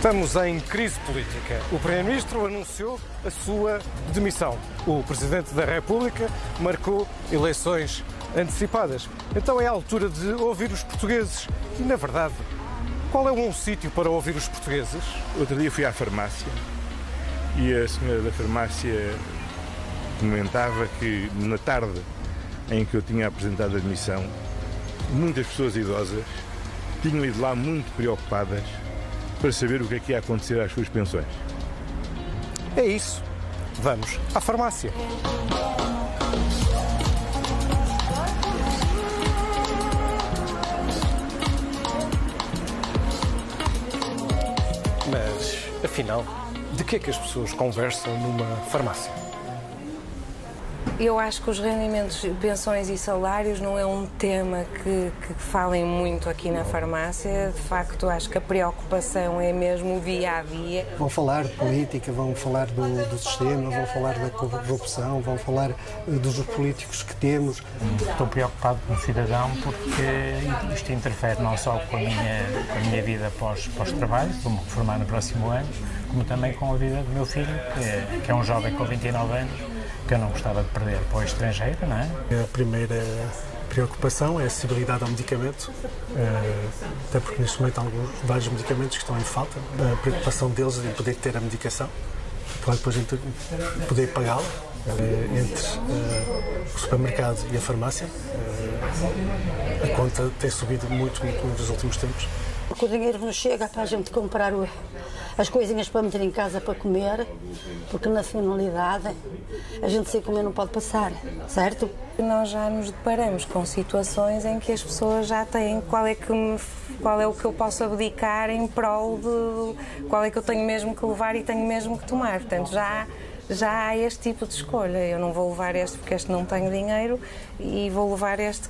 Estamos em crise política. O Primeiro-Ministro anunciou a sua demissão. O Presidente da República marcou eleições antecipadas. Então é a altura de ouvir os portugueses. E, na verdade, qual é um sítio para ouvir os portugueses? Outro dia fui à farmácia e a senhora da farmácia comentava que na tarde em que eu tinha apresentado a admissão, muitas pessoas idosas tinham ido lá muito preocupadas para saber o que é que ia acontecer às suas pensões. É isso. Vamos à farmácia. Mas, afinal, de que é que as pessoas conversam numa farmácia? Eu acho que os rendimentos, pensões e salários não é um tema que, que falem muito aqui na farmácia. De facto, acho que a preocupação é mesmo o dia a dia. Vão falar de política, vão falar do, do sistema, vão falar da corrupção, vão falar eh, dos políticos que temos. Estou preocupado com o cidadão porque isto interfere não só com a minha, com a minha vida pós, pós-trabalho, vou-me reformar no próximo ano, como também com a vida do meu filho, que é, que é um jovem com 29 anos que eu não gostava de perder para o estrangeiro, não é? A primeira preocupação é a acessibilidade ao medicamento, eh, até porque neste momento há alguns, vários medicamentos que estão em falta. A preocupação deles em poder ter a medicação, para depois poder pagá-la eh, entre eh, o supermercado e a farmácia. A conta tem subido muito, muito nos últimos tempos. Porque o dinheiro não chega para a gente comprar as coisinhas para meter em casa para comer, porque na finalidade a gente sem comer não pode passar, certo? Nós já nos deparamos com situações em que as pessoas já têm qual é que qual é o que eu posso abdicar em prol de qual é que eu tenho mesmo que levar e tenho mesmo que tomar. Portanto, já já há este tipo de escolha. Eu não vou levar este porque este não tenho dinheiro e vou levar este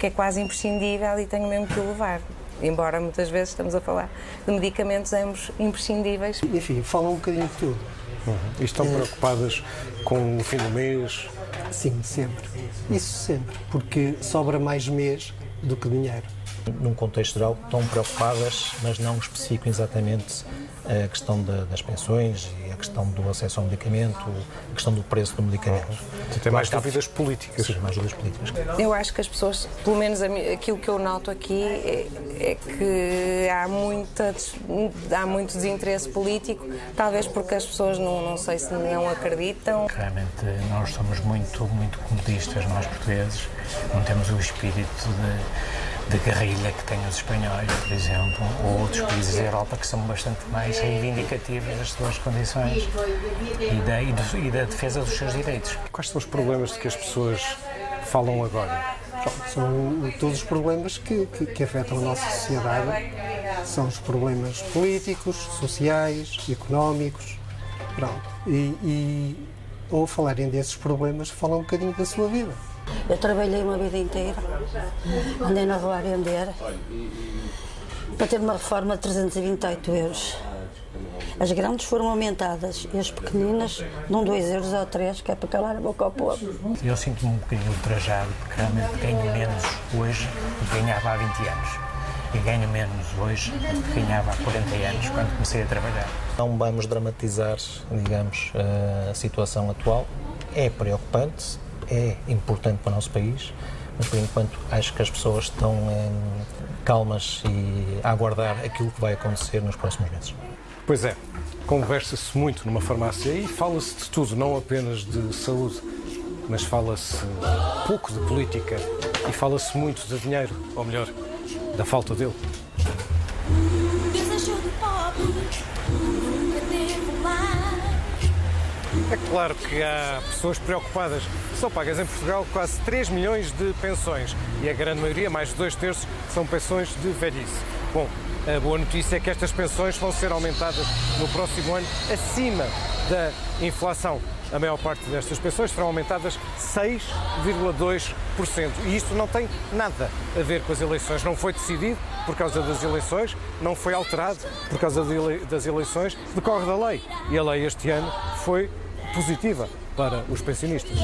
que é quase imprescindível e tenho mesmo que levar embora muitas vezes estamos a falar de medicamentos ambos imprescindíveis. Enfim, falam um bocadinho de tudo. Uhum. E estão preocupadas com o fim do mês? Sim, sempre. Isso sempre, porque sobra mais mês do que dinheiro. Num contexto geral, estão preocupadas, mas não especificam exatamente a questão das pensões questão do acesso ao medicamento, a questão do preço do medicamento. Uhum. Tem mais dúvidas políticas. Sim, mais dúvidas políticas. Eu acho que as pessoas, pelo menos aquilo que eu noto aqui, é, é que há, muita, há muito desinteresse político, talvez porque as pessoas não, não sei se não acreditam. Realmente nós somos muito, muito comodistas, nós portugueses, não temos o espírito de de guerrilha que têm os espanhóis, por exemplo, ou outros países da Europa que são bastante mais reivindicativos das suas condições e da, e, do, e da defesa dos seus direitos. Quais são os problemas de que as pessoas falam agora? São todos os problemas que, que, que, afetam a nossa sociedade. São os problemas políticos, sociais, económicos. Pronto. E, e ao falarem desses problemas, falam um bocadinho da sua vida. Eu trabalhei uma vida inteira, andei na rua a vender, para ter uma reforma de 328 euros. As grandes foram aumentadas e as pequeninas dão 2 euros ou 3, que é para calar a boca ao povo. Eu sinto-me um bocadinho ultrajado, porque realmente ganho menos hoje do que ganhava há 20 anos. E ganho menos hoje do que ganhava há 40 anos, quando comecei a trabalhar. Não vamos dramatizar, digamos, a situação atual. É preocupante, é importante para o nosso país, mas por enquanto acho que as pessoas estão hum, calmas e a aguardar aquilo que vai acontecer nos próximos meses. Pois é, conversa-se muito numa farmácia e fala-se de tudo, não apenas de saúde, mas fala-se pouco de política e fala-se muito de dinheiro, ou melhor, da falta dele. É claro que há pessoas preocupadas. São pagas em Portugal quase 3 milhões de pensões e a grande maioria, mais de dois terços, são pensões de velhice. Bom, a boa notícia é que estas pensões vão ser aumentadas no próximo ano acima da inflação. A maior parte destas pensões serão aumentadas 6,2%. E isto não tem nada a ver com as eleições. Não foi decidido por causa das eleições, não foi alterado por causa das eleições, decorre da lei. E a lei este ano foi positiva para os pensionistas.